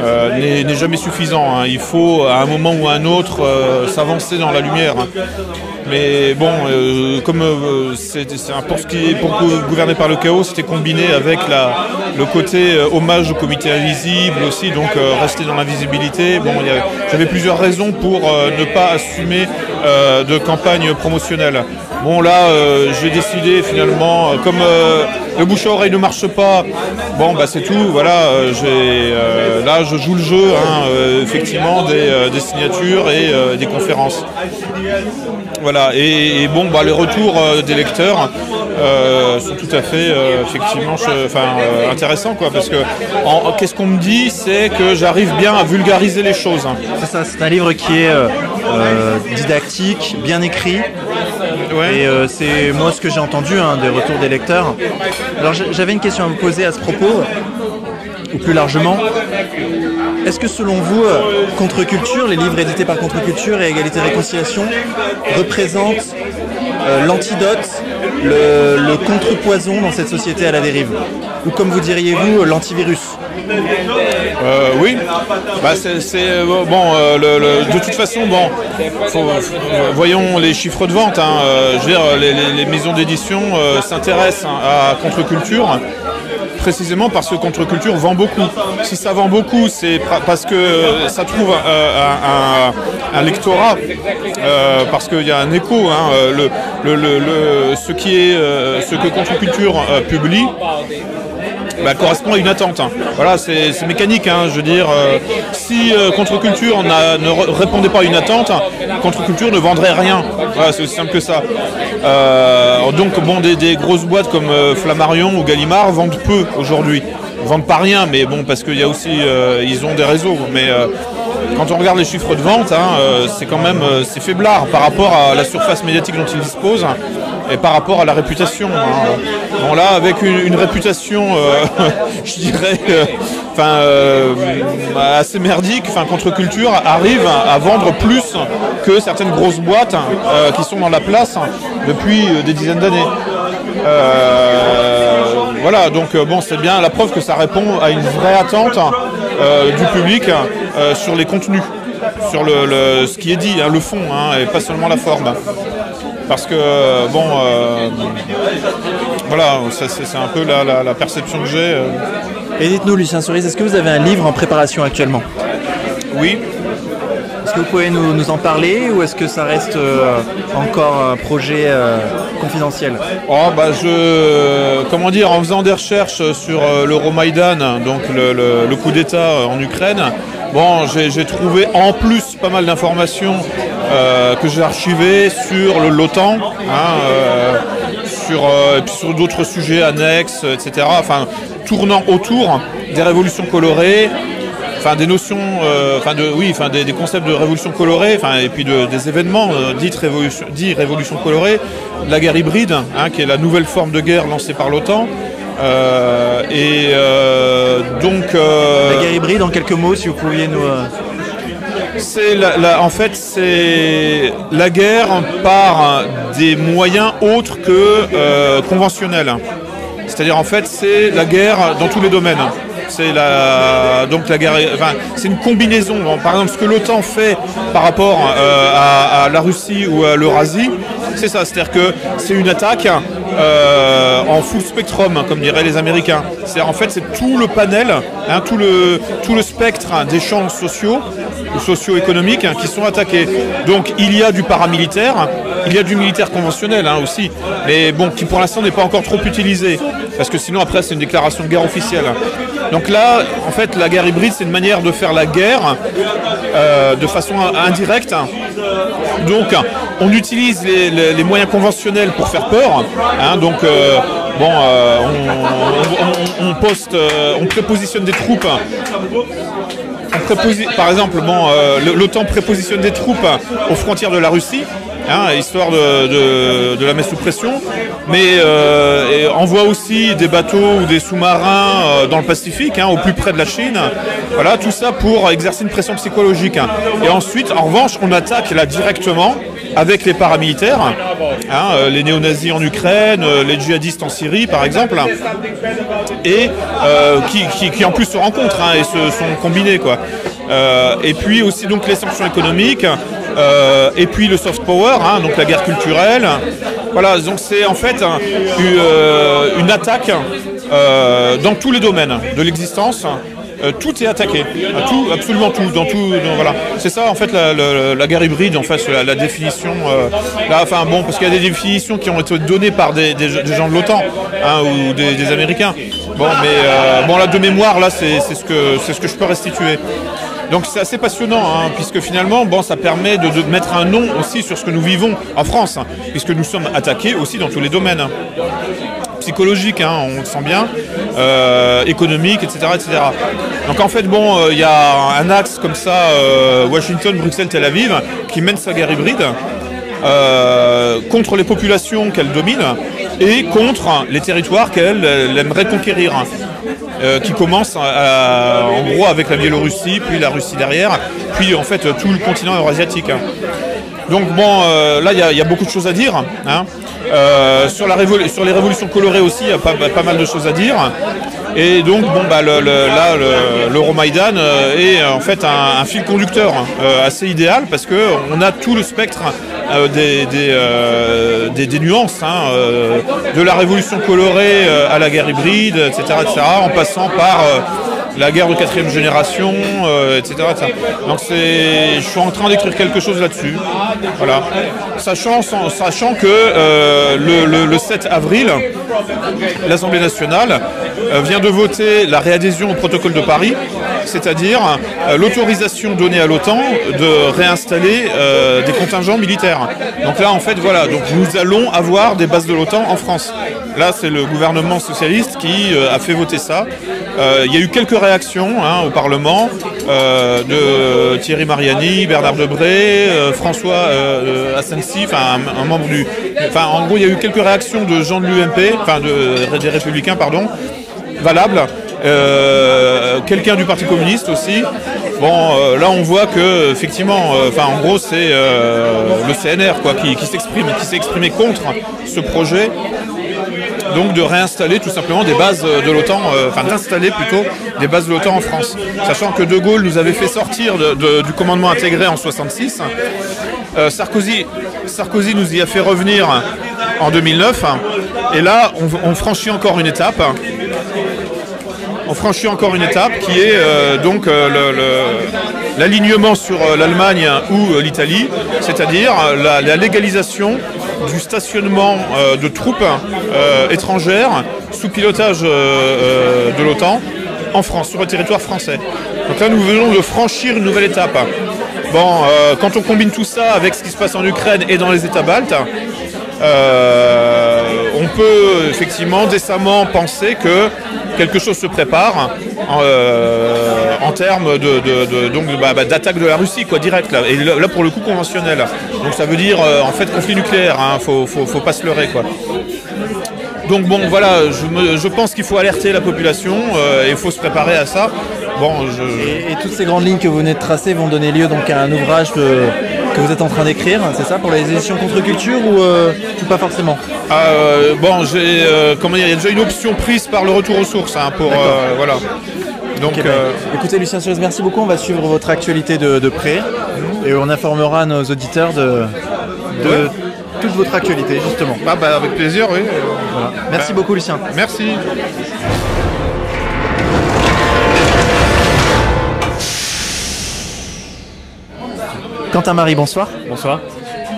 H: euh, n'est jamais suffisant. hein. Il faut à un moment ou à un autre euh, s'avancer dans la lumière. Mais bon, euh, comme euh, c'est pour ce qui est pour gou- gouverner par le chaos, c'était combiné avec la, le côté euh, hommage au comité invisible aussi, donc euh, rester dans l'invisibilité. Bon, j'avais plusieurs raisons pour euh, ne pas assumer euh, de campagne promotionnelle. Bon là, euh, j'ai décidé finalement, euh, comme le bouche à oreille ne marche pas, bon bah c'est tout. Voilà, j'ai là je joue le jeu, hein, effectivement des, signatures et des conférences. Voilà, et, bon, bah, les retours des lecteurs sont tout à fait effectivement intéressants, quoi, parce que qu'est-ce qu'on me dit, c'est que j'arrive bien à vulgariser les choses. hein.
A: C'est ça, c'est un livre qui est didactique, bien écrit. Et euh, c'est moi ce que j'ai entendu hein, des retours des lecteurs. Alors j'avais une question à vous poser à ce propos, ou plus largement. Est-ce que selon vous, euh, Contre-Culture, les livres édités par Contre-Culture et Égalité et Réconciliation représentent euh, l'antidote, le, le contrepoison dans cette société à la dérive? Ou comme vous diriez-vous, euh, l'antivirus?
H: Euh, oui, bah, c'est euh, bon. euh, de toute façon, bon, voyons les chiffres de vente. hein, je veux dire, les, maisons d'édition s'intéressent hein, à contre-culture. Précisément parce que contre-culture vend beaucoup. Si ça vend beaucoup, c'est parce que ça trouve un, lectorat, parce qu'il y a un écho. hein, le, ce qui est, ce que contre-culture publie, bah, correspond à une attente. hein. Voilà, c'est mécanique. hein, je veux dire, euh, si euh, Contre-Culture ne répondait pas à une attente, Contre-Culture ne vendrait rien. Voilà, c'est aussi simple que ça. Euh, donc, bon, des, grosses boîtes comme Flammarion ou Gallimard vendent peu aujourd'hui. Vendent pas rien, mais bon, parce qu'il y a aussi, ils ont des réseaux. Mais quand on regarde les chiffres de vente, hein, c'est quand même c'est faiblard par rapport à la surface médiatique dont ils disposent et par rapport à la réputation. hein. Bon là, avec une, réputation, euh, je dirais, euh, enfin euh, assez merdique, enfin contre-culture arrive à vendre plus que certaines grosses boîtes euh, qui sont dans la place depuis euh, des dizaines d'années. Voilà, donc bon, c'est bien la preuve que ça répond à une vraie attente du public sur les contenus, sur le, ce qui est dit, hein, le fond, hein, et pas seulement la forme. Parce que, bon, euh, voilà, c'est un peu la, la- la perception que j'ai. euh.
A: Et dites-nous, Lucien Cerise, est-ce que vous avez un livre en préparation actuellement?
H: Oui.
A: Est-ce que vous pouvez nous, nous en parler ou est-ce que ça reste euh, encore un projet euh, confidentiel?
H: Oh bah je comment dire en faisant des recherches sur euh, l'Euromaïdan, donc le, le- le coup d'État en Ukraine, bon j'ai trouvé en plus pas mal d'informations euh, que j'ai archivées sur l'OTAN, hein, euh, sur euh, sur d'autres sujets annexes, etc. Enfin tournant autour des révolutions colorées, enfin des notions, enfin de, oui, enfin des, concepts de révolution colorée, enfin et puis de- des événements dites révolution, dits révolution colorée, la guerre hybride, hein, qui est la nouvelle forme de guerre lancée par l'OTAN. Et donc
A: La guerre hybride, en quelques mots, si vous pouviez nous...
H: c'est la- la- en fait c'est la guerre par des moyens autres que euh, conventionnels. C'est-à-dire en fait c'est la guerre dans tous les domaines. C'est la donc la guerre. Enfin, c'est une combinaison. Par exemple, ce que l'OTAN fait par rapport euh, à, à la Russie ou à l'Eurasie, c'est ça. C'est-à-dire que c'est une attaque euh, en full spectrum, comme diraient les Américains. C'est en fait c'est tout le panel, hein, tout le spectre hein, des champs sociaux, ou socio-économiques hein, qui sont attaqués. Donc il y a du paramilitaire, il y a du militaire conventionnel hein, aussi, mais bon qui pour l'instant n'est pas encore trop utilisé, parce que sinon après c'est une déclaration de guerre officielle. Donc là, en fait, la guerre hybride, c'est une manière de faire la guerre euh, de façon indirecte. Donc, on utilise les, moyens conventionnels pour faire peur. hein. donc, euh, bon, euh, on, poste, euh, on prépositionne des troupes. Par exemple, bon, l'OTAN prépositionne des troupes aux frontières de la Russie. Hein, histoire de, la mettre sous pression, mais euh, et envoie aussi des bateaux ou des sous-marins euh, dans le Pacifique, hein, au plus près de la Chine. Voilà, tout ça pour exercer une pression psychologique. hein. Et ensuite, en revanche, on attaque là directement avec les paramilitaires, euh, les néo-nazis en Ukraine, euh, les djihadistes en Syrie, par exemple, et qui, en plus se rencontrent et se sont combinés, quoi. Et puis aussi donc les sanctions économiques, euh, et puis le soft power, hein, donc la guerre culturelle. Voilà, donc c'est en fait hein, une, euh, une attaque euh, dans tous les domaines de l'existence. Tout est attaqué, tout, absolument tout, dans tout, voilà. C'est ça en fait la, guerre hybride, en fait, la, définition. là, enfin bon, parce qu'il y a des définitions qui ont été données par des, gens de l'OTAN hein, ou des, des Américains. Bon, mais bon là de mémoire, là c'est ce que c'est ce que je peux restituer. Donc c'est assez passionnant, hein, puisque finalement, bon, ça permet de, mettre un nom aussi sur ce que nous vivons en France, hein, puisque nous sommes attaqués aussi dans tous les domaines psychologique, hein, on le sent bien, euh, économique, etc., etc. Donc en fait, bon, euh, il y a un axe comme ça, euh, Washington, Bruxelles, Tel Aviv, qui mène sa guerre hybride euh, contre les populations qu'elle domine et contre les territoires qu'elle elle aimerait conquérir. Euh, qui commence en gros avec la Biélorussie, puis la Russie derrière, puis en fait tout le continent eurasiatique. Donc bon, euh, là il y a- il y, a beaucoup de choses à dire. hein. Euh, sur, la sur les révolutions colorées aussi, il y a pas, pas mal de choses à dire. Et donc bon bah le, le- là le- l'Euromaïdan euh, est euh, en fait un, fil conducteur assez idéal parce que on a tout le spectre des, des, des- nuances hein, de la révolution colorée à la guerre hybride, etc., etc., en passant par la guerre de quatrième génération, euh, etc.. Donc je suis en train d'écrire quelque chose là-dessus. Sachant, que euh, le, le- le 7 avril, l'Assemblée nationale euh, vient de voter la réadhésion au protocole de Paris, c'est-à-dire l'autorisation donnée à l'OTAN de réinstaller des contingents militaires. Donc là, en fait, voilà, nous allons avoir des bases de l'OTAN en France. Là, c'est le gouvernement socialiste qui a fait voter ça. Euh, il y a eu quelques réactions hein, au Parlement euh, de Thierry Mariani, Bernard Debré, euh, François Asensi, enfin un, membre du. Enfin, en gros, il y a eu quelques réactions de gens de l'UMP, enfin de, des Républicains, pardon, valables. Quelqu'un du Parti communiste aussi. Bon, là, on voit que effectivement, enfin, en gros, c'est le CNR quoi, qui s'exprime, qui s'est exprimé contre ce projet donc de réinstaller tout simplement des bases de l'OTAN, euh, enfin d'installer plutôt des bases de l'OTAN en France. Sachant que De Gaulle nous avait fait sortir du commandement intégré en 66. Euh, Sarkozy, Sarkozy nous y a fait revenir en 2009. Et là, on, franchit encore une étape. On franchit encore une étape qui est euh, donc euh, l'alignement sur euh, l'Allemagne ou euh, l'Italie, c'est-à-dire euh, la légalisation du stationnement euh, de troupes euh, étrangères sous pilotage euh, de l'OTAN en France, sur le territoire français. Donc là, nous venons de franchir une nouvelle étape. Bon, quand on combine tout ça avec ce qui se passe en Ukraine et dans les États baltes, on peut effectivement décemment penser que quelque chose se prépare en, euh, en termes bah, bah, d'attaque de la Russie, quoi, direct là. Et là, pour le coup conventionnel. Donc ça veut dire euh, en fait conflit nucléaire. Hein, faut, pas se leurrer, quoi. Donc bon, voilà, je, pense qu'il faut alerter la population euh, et il faut se préparer à ça. Bon,
A: Et, et toutes ces grandes lignes que vous venez de tracer vont donner lieu donc à un ouvrage de- que vous êtes en train d'écrire, c'est ça, pour les éditions contre-culture ou, euh, ou pas forcément?
H: Euh, bon, j'ai euh, comment dire, il y a déjà une option prise par le retour aux sources hein, pour voilà. Donc
A: bah, Écoutez Lucien Suez, merci beaucoup, on va suivre votre actualité de, de près et on informera nos auditeurs de, de
H: Ouais.
A: toute votre actualité justement.
H: ah, bah, avec plaisir, oui.
A: Voilà. Merci
H: Bah,
A: beaucoup Lucien.
H: Merci.
A: Quentin Marie, bonsoir.
I: Bonsoir.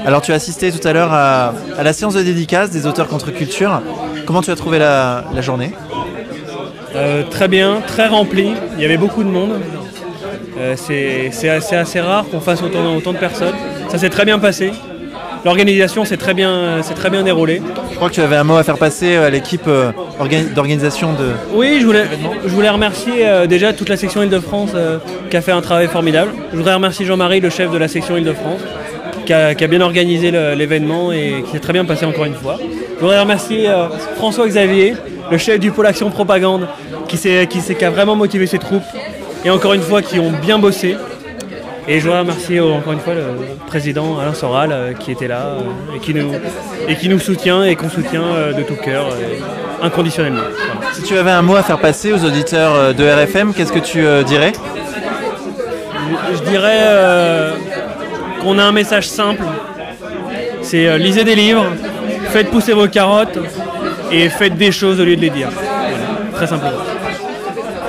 A: Alors tu as assisté tout à l'heure à, à la séance de dédicace des auteurs contre culture. Comment tu as trouvé la, la journée?
I: Euh, très bien, très rempli. Il y avait beaucoup de monde. Euh, c'est assez, assez rare qu'on fasse autant, autant de personnes. Ça s'est très bien passé. L'organisation s'est très bien, très bien déroulée.
A: Je crois que tu avais un mot à faire passer à l'équipe euh, orga- d'organisation de...
I: Oui, je voulais, je voulais remercier euh, déjà toute la section Île-de-France euh, qui a fait un travail formidable. Je voudrais remercier Jean-Marie, le chef de la section Île-de-France, qui a, qui a bien organisé l'événement et qui s'est très bien passé encore une fois. Je voudrais remercier euh, François-Xavier, le chef du pôle Action Propagande, qui, qui, qui a vraiment motivé ses troupes et encore une fois qui ont bien bossé. Et je voudrais remercier encore une fois le président Alain Soral euh, qui était là euh, et, qui nous, et qui nous soutient et qu'on soutient euh, de tout cœur, inconditionnellement. Voilà.
A: Si tu avais un mot à faire passer aux auditeurs de RFM, qu'est-ce que tu dirais?
I: Je dirais euh, qu'on a un message simple. C'est euh, lisez des livres, faites pousser vos carottes et faites des choses au lieu de les dire. Voilà, très simplement.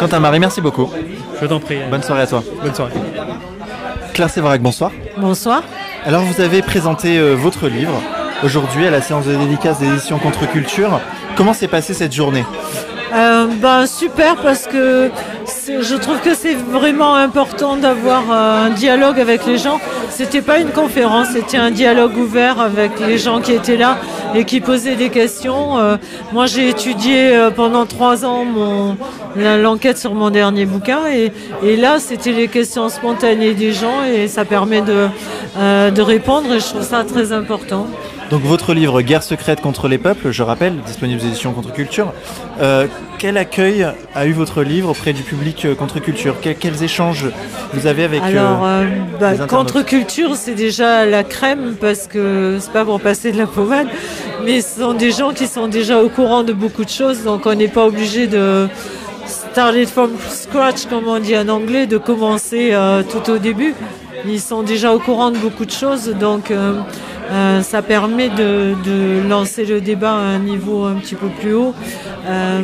A: Quentin Marie, merci beaucoup.
I: Je t'en prie.
A: Bonne soirée à toi.
I: Bonne soirée.
A: Claire Séverac, bonsoir.
J: Bonsoir.
A: Alors vous avez présenté euh, votre livre aujourd'hui à la séance de dédicace des éditions Contre-Culture. Comment s'est passée cette journée?
J: Euh, ben, super parce que je trouve que c'est vraiment important d'avoir euh, un dialogue avec les gens. C'était pas une conférence, c'était un dialogue ouvert avec les gens qui étaient là et qui posaient des questions. Euh, moi, j'ai étudié euh, pendant trois ans mon l'enquête sur mon dernier bouquin et, là, c'était les questions spontanées des gens et ça permet de, de répondre et je trouve ça très important.
A: Donc votre livre Guerre secrète contre les peuples, je rappelle, disponible aux éditions Contre-Culture. Euh, quel accueil a eu votre livre auprès du public euh, Contre-Culture quels, quels échanges vous avez avec
J: Alors,
A: euh,
J: euh, bah, contre-culture, c'est déjà la crème parce que c'est pas pour passer de la pommade, mais ce sont des gens qui sont déjà au courant de beaucoup de choses, donc on n'est pas obligé de start it from scratch, comme on dit en anglais, de commencer euh, tout au début. Ils sont déjà au courant de beaucoup de choses, donc euh, euh, ça permet de, de lancer le débat à un niveau un petit peu plus haut. Euh,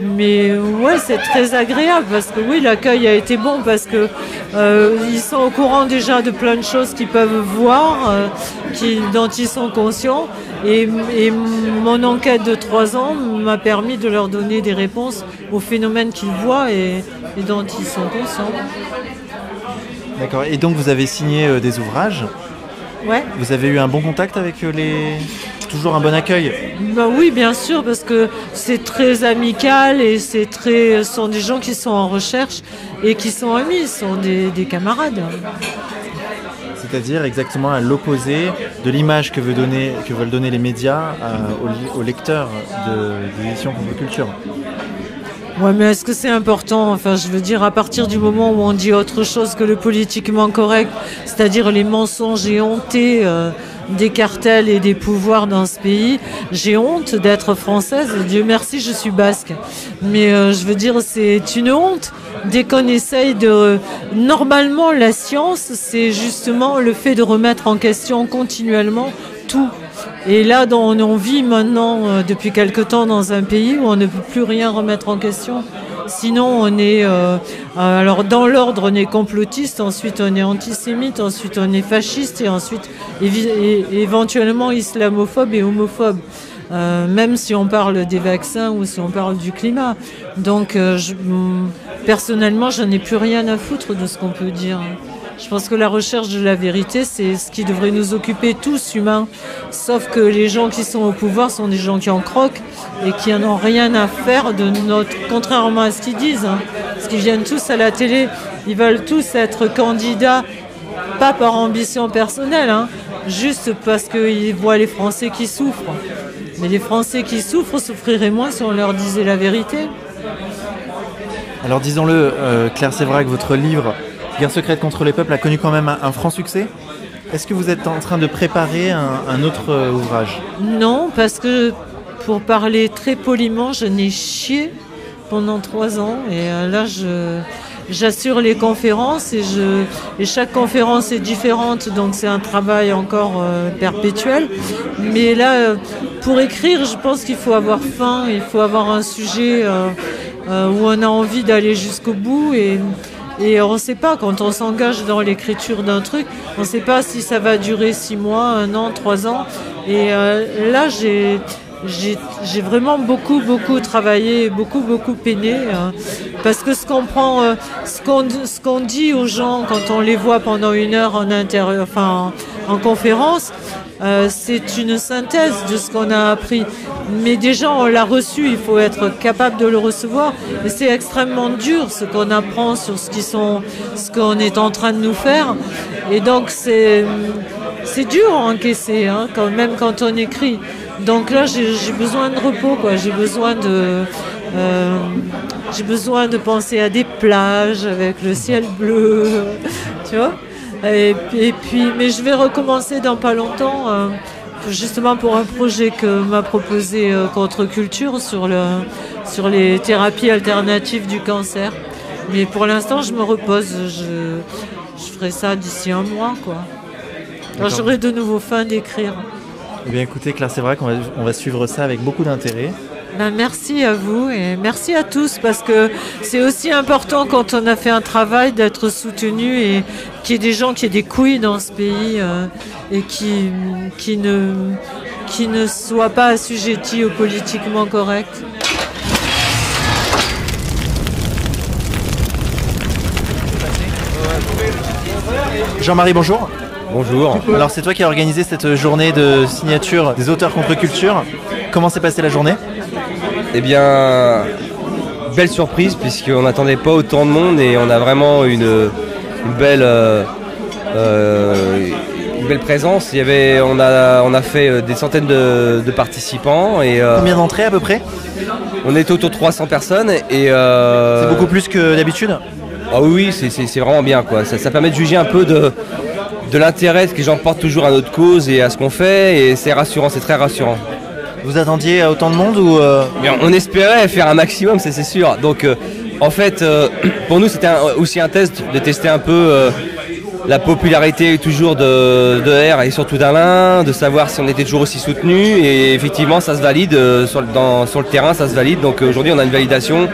J: mais ouais, c'est très agréable parce que oui, l'accueil a été bon parce que euh, ils sont au courant déjà de plein de choses qu'ils peuvent voir, euh, qui, dont ils sont conscients. Et, et mon enquête de trois ans m'a permis de leur donner des réponses aux phénomènes qu'ils voient et, et dont ils sont conscients.
A: D'accord. Et donc vous avez signé euh, des ouvrages.
J: Ouais.
A: Vous avez eu un bon contact avec euh, les. Toujours un bon accueil?
J: Bah oui, bien sûr, parce que c'est très amical et c'est très, ce sont des gens qui sont en recherche et qui sont amis, ce sont des, des camarades.
A: C'est-à-dire exactement à l'opposé de l'image que, veut donner, que veulent donner les médias euh, aux, lecteurs de, de l'édition Contre-Culture.
J: Ouais, mais est-ce que c'est important? Enfin, je veux dire, à partir du moment où on dit autre chose que le politiquement correct, c'est-à-dire les mensonges éhontés euh, des cartels et des pouvoirs dans ce pays, j'ai honte d'être française. Dieu merci, je suis basque. Mais euh, je veux dire, c'est une honte. Dès qu'on essaye de... Normalement, la science, c'est justement le fait de remettre en question continuellement tout. Et là, on, vit maintenant, euh, depuis quelque temps, dans un pays où on ne peut plus rien remettre en question. Sinon, on est... euh, euh, alors, dans l'ordre, on est complotiste, ensuite on est antisémite, ensuite on est fasciste, et ensuite, éventuellement, islamophobe et homophobe. Même si on parle des vaccins ou si on parle du climat. Donc, personnellement, je n'ai plus rien à foutre de ce qu'on peut dire. Je pense que la recherche de la vérité, c'est ce qui devrait nous occuper tous humains. Sauf que les gens qui sont au pouvoir sont des gens qui en croquent et qui n'en ont rien à faire de notre, contrairement à ce qu'ils disent. hein. Parce qu'ils viennent tous à la télé, ils veulent tous être candidats, pas par ambition personnelle, hein, juste parce qu'ils voient les Français qui souffrent. Mais les Français qui souffrent souffriraient moins si on leur disait la vérité.
A: Alors disons-le, euh, Claire Sévrac, votre livre Guerre secrète contre les peuples a connu quand même un, franc succès. Est-ce que vous êtes en train de préparer un, autre euh, ouvrage?
J: Non, parce que pour parler très poliment, je n'ai chié pendant trois ans et euh, là j'assure les conférences et chaque conférence est différente donc c'est un travail encore euh, perpétuel. Mais là pour écrire, je pense qu'il faut avoir faim, il faut avoir un sujet où on a envie d'aller jusqu'au bout et on ne sait pas, quand on s'engage dans l'écriture d'un truc, on ne sait pas si ça va durer six mois, un an, trois ans. Et euh, là, j'ai, vraiment beaucoup, beaucoup travaillé, beaucoup, beaucoup peiné. euh, parce que ce qu'on prend, euh, ce, qu'on, dit aux gens quand on les voit pendant une heure en, intérieur, enfin, en, en conférence, euh, c'est une synthèse de ce qu'on a appris. Mais déjà, on l'a reçu, il faut être capable de le recevoir. Et c'est extrêmement dur ce qu'on apprend sur ce qui sont, ce qu'on est en train de nous faire. Et donc, c'est, c'est dur à encaisser, hein, quand même quand on écrit. Donc là, j'ai, besoin de repos, quoi. J'ai besoin de, euh, j'ai besoin de penser à des plages avec le ciel bleu, tu vois. Et, et puis, mais je vais recommencer dans pas longtemps, euh, justement pour un projet que m'a proposé euh, Contre Culture sur, le, sur les thérapies alternatives du cancer. Mais pour l'instant, je me repose. Je, je ferai ça d'ici un mois, quoi. J'aurai de nouveau faim d'écrire.
A: Eh bien écoutez, Claire Sévrac, on va, on va suivre ça avec beaucoup d'intérêt.
J: Ben, merci à vous et merci à tous parce que c'est aussi important quand on a fait un travail d'être soutenu et qu'il y ait des gens qui aient des couilles dans ce pays euh, et qui, qui, ne, qui ne soient pas assujettis au politiquement correct.
A: Jean-Marie, bonjour.
K: Bonjour.
A: Alors c'est toi qui as organisé cette journée de signature des auteurs contre culture. Comment s'est passée la journée?
K: Eh bien, belle surprise puisqu'on n'attendait pas autant de monde et on a vraiment une, une belle, euh, euh, une belle présence. Il y avait, on, a, on a fait euh, des centaines de, de participants. Et, euh,
A: Combien d'entrées à peu près?
K: On est autour de 300 personnes. et euh,
A: C'est beaucoup plus que d'habitude?
K: Ah oui, c'est- vraiment bien. Quoi. Ça, ça permet de juger un peu de, de l'intérêt que les gens portent toujours à notre cause et à ce qu'on fait. Et c'est rassurant, c'est très rassurant.
A: Vous attendiez autant de monde ou euh,
K: on espérait faire un maximum, c'est sûr. Donc, euh, en fait, euh, pour nous, c'était aussi un test de tester un peu la popularité toujours de, de R et surtout d'Alain, de savoir si on était toujours aussi soutenu. Et effectivement, ça se valide sur, le, terrain, ça se valide. Donc, aujourd'hui, on a une validation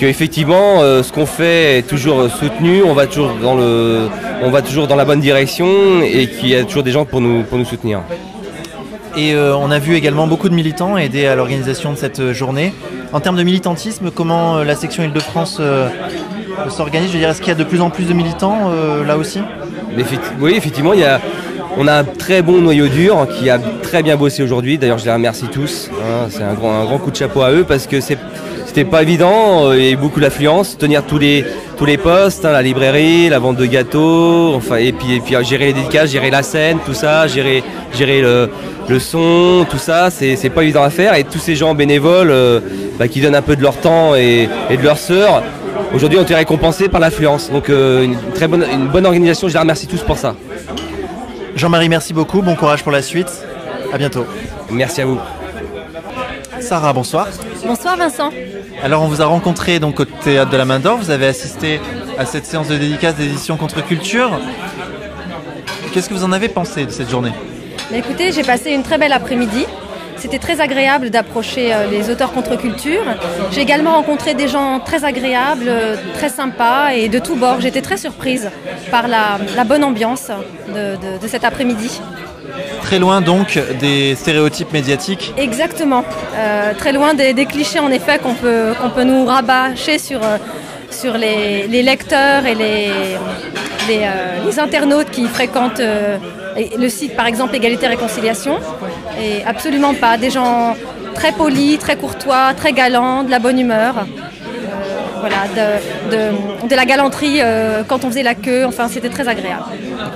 K: que effectivement, ce qu'on fait est toujours soutenu. On va toujours dans le, on va toujours dans la bonne direction et qu'il y a toujours des gens pour nous, pour nous soutenir.
A: Et euh, on a vu également beaucoup de militants aider à l'organisation de cette euh, journée. En termes de militantisme, comment euh, la section Île-de-France s'organise? Je veux dire, est-ce qu'il y a de plus en plus de militants là aussi?
K: Oui, effectivement, il y a, on a un très bon noyau dur qui a très bien bossé aujourd'hui. D'ailleurs, je les remercie tous. hein. c'est un grand, un grand coup de chapeau à eux parce que c'est c'était pas évident. euh, Il y a eu beaucoup d'affluence, tenir tous les tous les postes, hein, la librairie, la vente de gâteaux, enfin et puis et puis euh, gérer les dédicaces, gérer la scène, tout ça, gérer gérer le, le son, tout ça, c'est c'est pas évident à faire. Et tous ces gens bénévoles euh, bah, qui donnent un peu de leur temps et, et de leur sœur. Aujourd'hui, ont été récompensés par l'affluence. Donc, euh, une très bonne, une bonne organisation. Je les remercie tous pour ça.
A: Jean-Marie, merci beaucoup. Bon courage pour la suite. À bientôt.
K: Merci à vous.
A: Sarah, bonsoir.
L: Bonsoir Vincent.
A: Alors on vous a rencontré donc au théâtre de la Main d'Or. Vous avez assisté à cette séance de dédicace d'édition contre culture. Qu'est-ce que vous en avez pensé de cette journée?
L: Bah, écoutez, j'ai passé une très belle après-midi. C'était très agréable d'approcher euh, les auteurs contre-culture. J'ai également rencontré des gens très agréables, euh, très sympas et de tous bords. J'étais très surprise par la, la bonne ambiance de, de- de cet après-midi.
A: Très loin donc des stéréotypes médiatiques.
L: Exactement. Euh, très loin des, clichés en effet qu'on peut, qu'on peut nous rabâcher sur, euh, sur les, lecteurs et les, les, euh, internautes qui fréquentent le site par exemple Égalité Réconciliation. Et absolument pas. Des gens très polis, très courtois, très galants, de la bonne humeur. Voilà, de, de- de la galanterie euh, quand on faisait la queue. Enfin, c'était très agréable.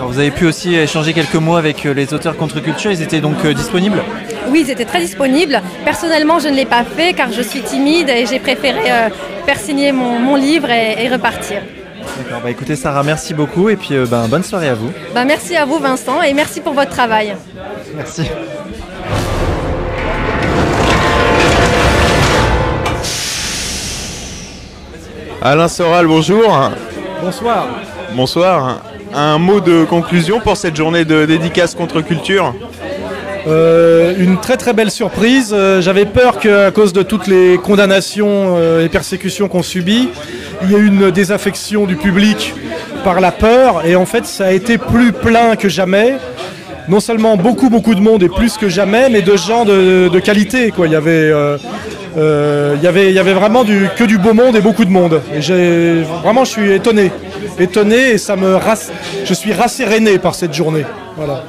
A: Vous avez pu aussi échanger quelques mots avec euh, les auteurs contre culture. Ils étaient donc euh, disponibles?
L: Oui, ils étaient très disponibles. Personnellement, je ne l'ai pas fait car je suis timide et j'ai préféré faire signer mon, mon livre et, et repartir.
A: D'accord. Bah écoutez Sarah, merci beaucoup et puis euh, ben, bonne soirée à vous.
L: Ben, merci à vous Vincent et merci pour votre travail.
A: Merci.
B: Alain Soral, bonjour.
M: Bonsoir.
B: Bonsoir. Un mot de conclusion pour cette journée de dédicace contre culture
M: Euh, une très très belle surprise. Euh, J'avais peur qu'à cause de toutes les condamnations euh, et persécutions qu'on subit, il y ait une désaffection du public par la peur. Et en fait, ça a été plus plein que jamais. Non seulement beaucoup beaucoup de monde et plus que jamais, mais de gens de, de qualité. Quoi. Il y avait, euh, il y avait, il y avait vraiment du, que du beau monde et beaucoup de monde. Et j'ai, vraiment, je suis étonné, étonné et ça me rass- je suis rasséréné par cette journée. Voilà.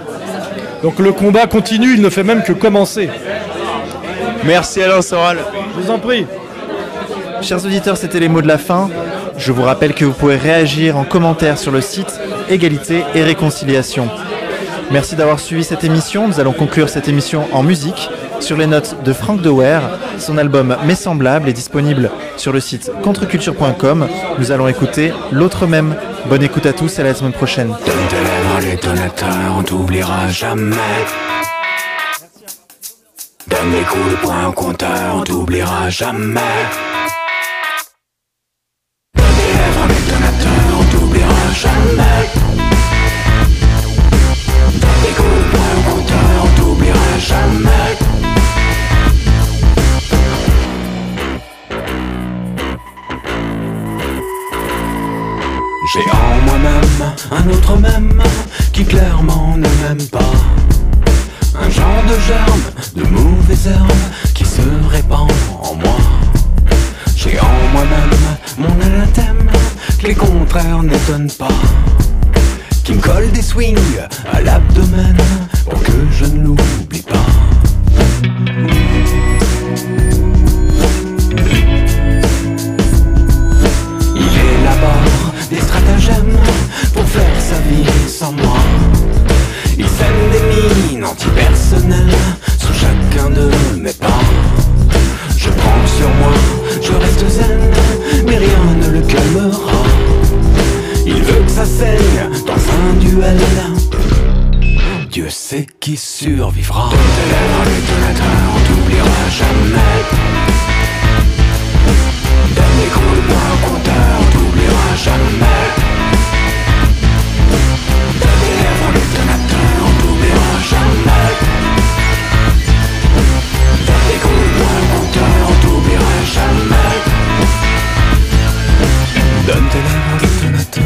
M: Donc le combat continue, il ne fait même que commencer.
B: Merci Alain Soral.
M: Je vous en prie.
A: Chers auditeurs, c'était les mots de la fin. Je vous rappelle que vous pouvez réagir en commentaire sur le site Égalité et Réconciliation. Merci d'avoir suivi cette émission. Nous allons conclure cette émission en musique sur les notes de Frank Dewer. Son album Mes semblables est disponible sur le site contreculture.com. Nous allons écouter l'autre même. Bonne écoute à tous et à la semaine prochaine.
N: Tes